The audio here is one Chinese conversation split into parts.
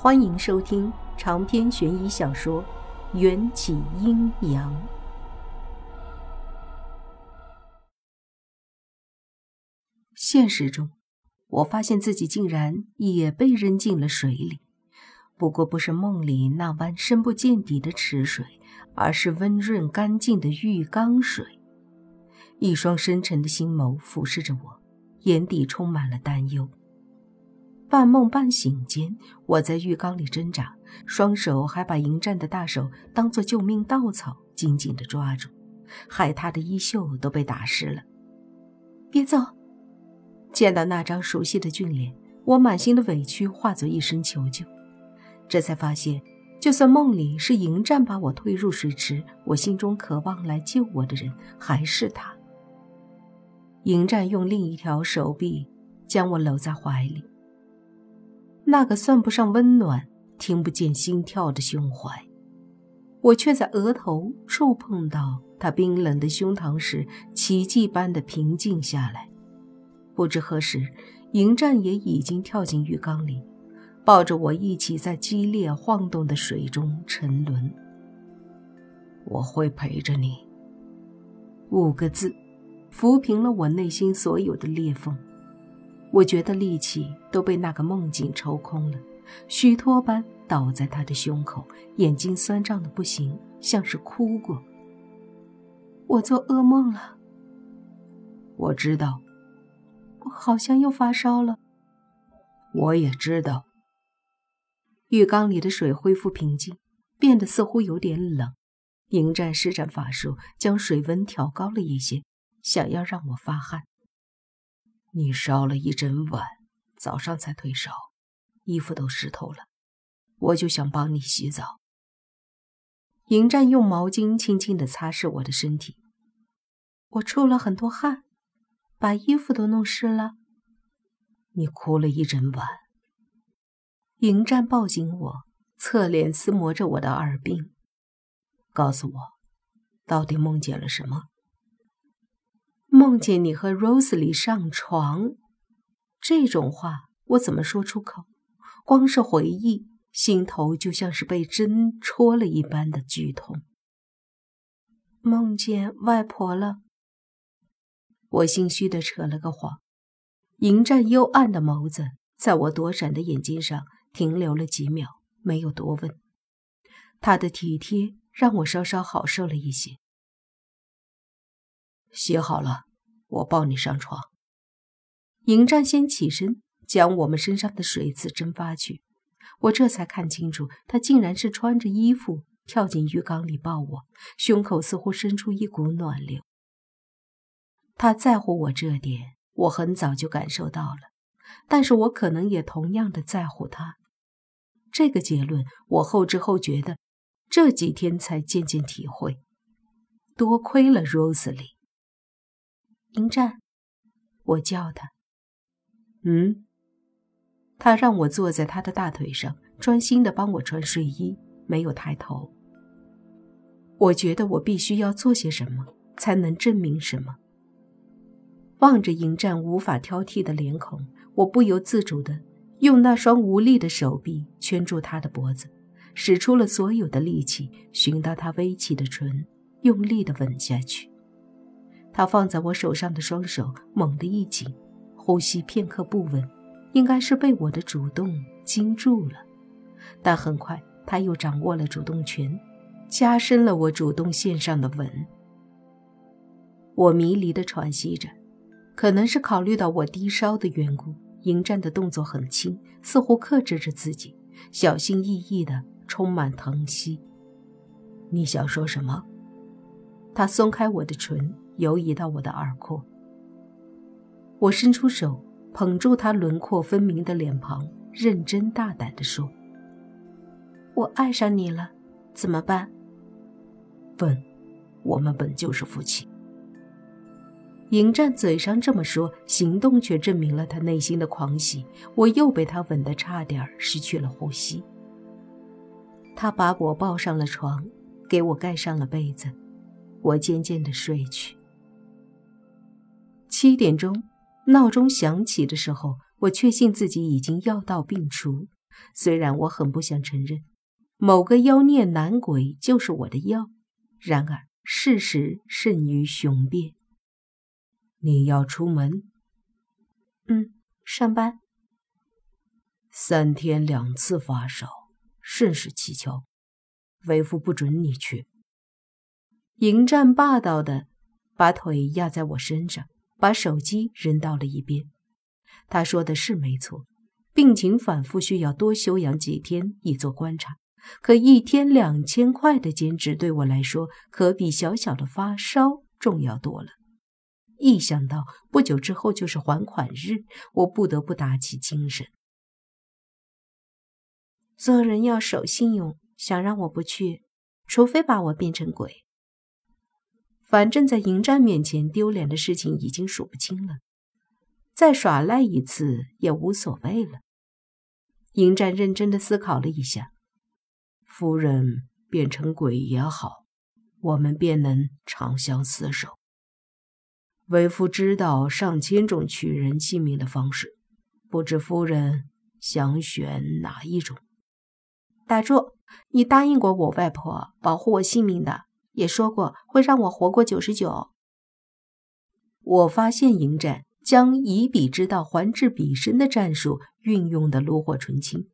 欢迎收听长篇悬疑小说《缘起阴阳》。现实中，我发现自己竟然也被扔进了水里，不过不是梦里那湾深不见底的池水，而是温润干净的浴缸水。一双深沉的心眸俯视着我，眼底充满了担忧。半梦半醒间，我在浴缸里挣扎，双手还把迎战的大手当作救命稻草，紧紧地抓住，害他的衣袖都被打湿了。别走！见到那张熟悉的俊脸，我满心的委屈化作一声求救。这才发现，就算梦里是迎战把我推入水池，我心中渴望来救我的人还是他。迎战用另一条手臂将我搂在怀里。那个算不上温暖、听不见心跳的胸怀，我却在额头触碰到他冰冷的胸膛时，奇迹般的平静下来。不知何时，迎战也已经跳进浴缸里，抱着我一起在激烈晃动的水中沉沦。我会陪着你。五个字，抚平了我内心所有的裂缝。我觉得力气都被那个梦境抽空了，虚脱般倒在他的胸口，眼睛酸胀的不行，像是哭过。我做噩梦了。我知道，我好像又发烧了。我也知道。浴缸里的水恢复平静，变得似乎有点冷。迎战施展法术，将水温调高了一些，想要让我发汗。你烧了一整晚，早上才退烧，衣服都湿透了。我就想帮你洗澡。迎战用毛巾轻轻地擦拭我的身体。我出了很多汗，把衣服都弄湿了。你哭了一整晚。迎战抱紧我，侧脸撕磨着我的耳鬓，告诉我，到底梦见了什么？梦见你和 Rose 里上床，这种话我怎么说出口？光是回忆，心头就像是被针戳了一般的剧痛。梦见外婆了，我心虚的扯了个谎。迎战幽暗的眸子在我躲闪的眼睛上停留了几秒，没有多问。他的体贴让我稍稍好受了一些。洗好了，我抱你上床。迎战先起身，将我们身上的水渍蒸发去。我这才看清楚，他竟然是穿着衣服跳进浴缸里抱我，胸口似乎生出一股暖流。他在乎我这点，我很早就感受到了，但是我可能也同样的在乎他。这个结论，我后知后觉的，这几天才渐渐体会。多亏了 rosie。迎战，我叫他。嗯，他让我坐在他的大腿上，专心的帮我穿睡衣，没有抬头。我觉得我必须要做些什么，才能证明什么。望着迎战无法挑剔的脸孔，我不由自主的用那双无力的手臂圈住他的脖子，使出了所有的力气，寻到他微起的唇，用力的吻下去。他放在我手上的双手猛地一紧，呼吸片刻不稳，应该是被我的主动惊住了。但很快他又掌握了主动权，加深了我主动线上的吻。我迷离的喘息着，可能是考虑到我低烧的缘故，迎战的动作很轻，似乎克制着自己，小心翼翼的，充满疼惜。你想说什么？他松开我的唇。游移到我的耳廓，我伸出手捧住他轮廓分明的脸庞，认真大胆地说：“我爱上你了，怎么办？”问：“我们本就是夫妻。”迎战嘴上这么说，行动却证明了他内心的狂喜。我又被他吻得差点失去了呼吸。他把我抱上了床，给我盖上了被子，我渐渐地睡去。七点钟，闹钟响起的时候，我确信自己已经药到病除，虽然我很不想承认，某个妖孽男鬼就是我的药，然而事实胜于雄辩。你要出门？嗯，上班。三天两次发烧，甚是蹊跷。为父不准你去。迎战霸道的把腿压在我身上，把手机扔到了一边。他说的是没错，病情反复，需要多休养几天以做观察。可一天两千块的兼职对我来说，可比小小的发烧重要多了。一想到不久之后就是还款日，我不得不打起精神。做人要守信用，想让我不去，除非把我变成鬼。反正，在迎战面前丢脸的事情已经数不清了。再耍赖一次也无所谓了。迎战认真的思考了一下，夫人变成鬼也好，我们便能长相厮守。为夫知道上千种取人性命的方式，不知夫人想选哪一种？打住！你答应过我外婆保护我性命的，也说过会让我活过九十九。我发现迎战。将以彼之道还治彼身的战术运用的炉火纯青。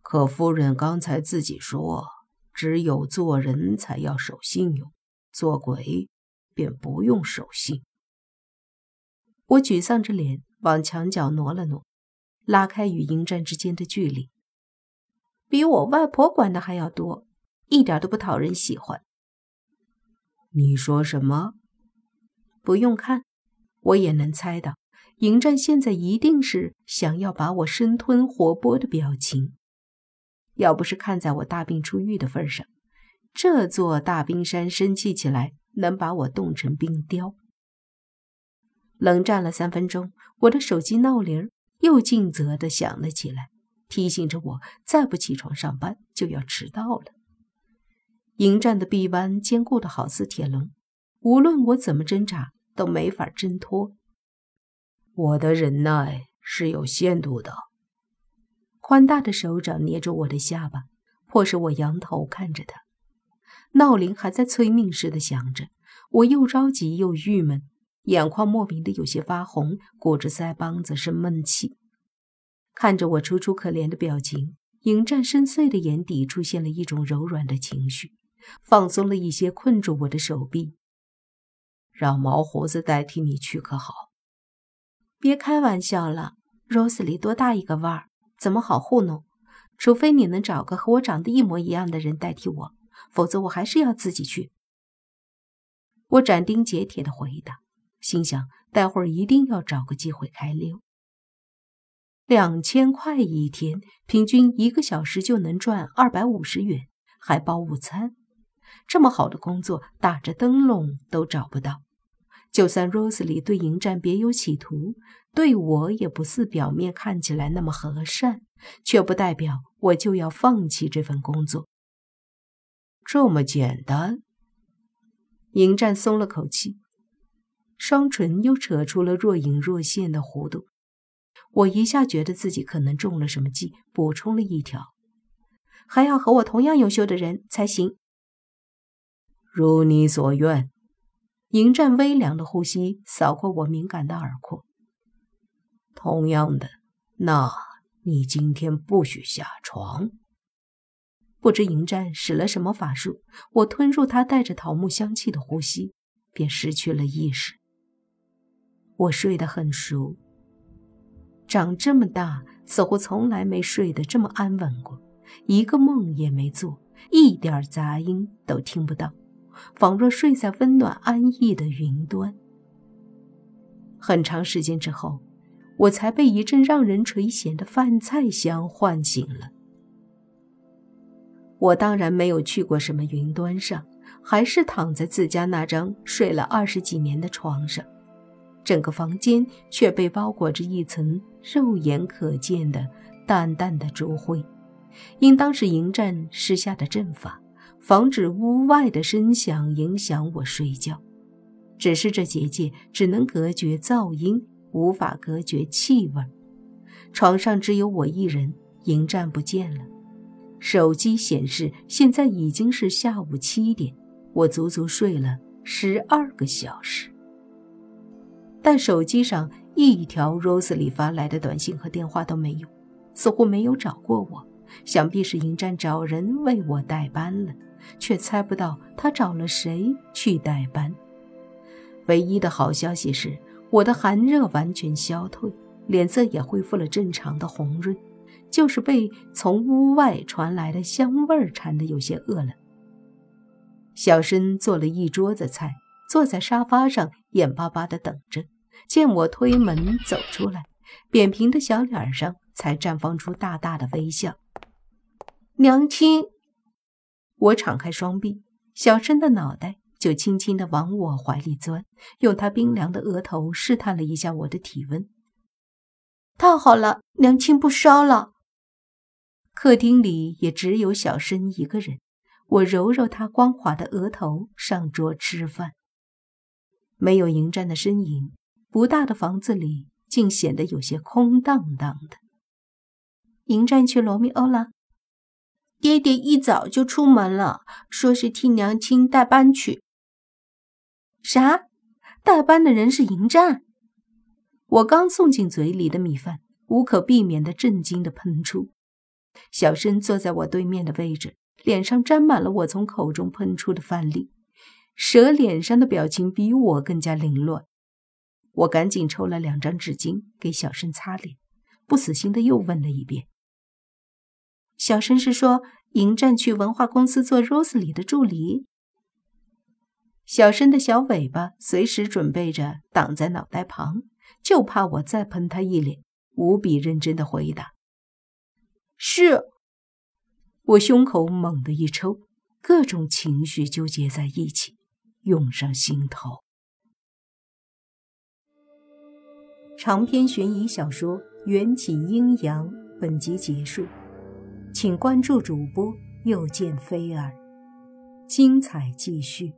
可夫人刚才自己说，只有做人才要守信用，做鬼便不用守信。我沮丧着脸往墙角挪了挪，拉开与迎战之间的距离。比我外婆管的还要多，一点都不讨人喜欢。你说什么？不用看。我也能猜到，迎战现在一定是想要把我生吞活剥的表情。要不是看在我大病初愈的份上，这座大冰山生气起来能把我冻成冰雕。冷战了三分钟，我的手机闹铃又尽责地响了起来，提醒着我再不起床上班就要迟到了。迎战的臂弯坚固的好似铁笼，无论我怎么挣扎。都没法挣脱。我的忍耐是有限度的。宽大的手掌捏住我的下巴，迫使我仰头看着他。闹铃还在催命似的响着，我又着急又郁闷，眼眶莫名的有些发红，裹着腮帮子生闷气。看着我楚楚可怜的表情，迎战深邃的眼底出现了一种柔软的情绪，放松了一些困住我的手臂。让毛胡子代替你去可好？别开玩笑了，Rose 里多大一个腕儿，怎么好糊弄？除非你能找个和我长得一模一样的人代替我，否则我还是要自己去。我斩钉截铁地回答，心想待会儿一定要找个机会开溜。两千块一天，平均一个小时就能赚二百五十元，还包午餐。这么好的工作，打着灯笼都找不到。就算 Rose 里对迎战别有企图，对我也不似表面看起来那么和善，却不代表我就要放弃这份工作。这么简单？迎战松了口气，双唇又扯出了若隐若现的弧度。我一下觉得自己可能中了什么计，补充了一条：还要和我同样优秀的人才行。如你所愿。迎战微凉的呼吸扫过我敏感的耳廓。同样的，那你今天不许下床。不知迎战使了什么法术，我吞入他带着桃木香气的呼吸，便失去了意识。我睡得很熟，长这么大似乎从来没睡得这么安稳过，一个梦也没做，一点杂音都听不到。仿若睡在温暖安逸的云端。很长时间之后，我才被一阵让人垂涎的饭菜香唤醒了。我当然没有去过什么云端上，还是躺在自家那张睡了二十几年的床上，整个房间却被包裹着一层肉眼可见的淡淡的烛灰，应当是迎战施下的阵法。防止屋外的声响影响我睡觉，只是这结界只能隔绝噪音，无法隔绝气味。床上只有我一人，迎战不见了。手机显示现在已经是下午七点，我足足睡了十二个小时。但手机上一条 Rose 里发来的短信和电话都没有，似乎没有找过我。想必是迎战找人为我代班了，却猜不到他找了谁去代班。唯一的好消息是，我的寒热完全消退，脸色也恢复了正常的红润，就是被从屋外传来的香味儿馋得有些饿了。小申做了一桌子菜，坐在沙发上眼巴巴地等着。见我推门走出来，扁平的小脸上才绽放出大大的微笑。娘亲，我敞开双臂，小申的脑袋就轻轻地往我怀里钻，用他冰凉的额头试探了一下我的体温。太好了，娘亲不烧了。客厅里也只有小申一个人，我揉揉他光滑的额头，上桌吃饭。没有迎战的身影，不大的房子里竟显得有些空荡荡的。迎战去罗密欧了。爹爹一早就出门了，说是替娘亲代班去。啥？代班的人是迎战？我刚送进嘴里的米饭，无可避免的震惊的喷出。小申坐在我对面的位置，脸上沾满了我从口中喷出的饭粒，蛇脸上的表情比我更加凌乱。我赶紧抽了两张纸巾给小申擦脸，不死心的又问了一遍。小申是说，迎战去文化公司做 Rose 里的助理。小申的小尾巴随时准备着挡在脑袋旁，就怕我再喷他一脸。无比认真的回答：“是。”我胸口猛地一抽，各种情绪纠结在一起，涌上心头。长篇悬疑小说《缘起阴阳》本集结束。请关注主播，又见菲儿，精彩继续。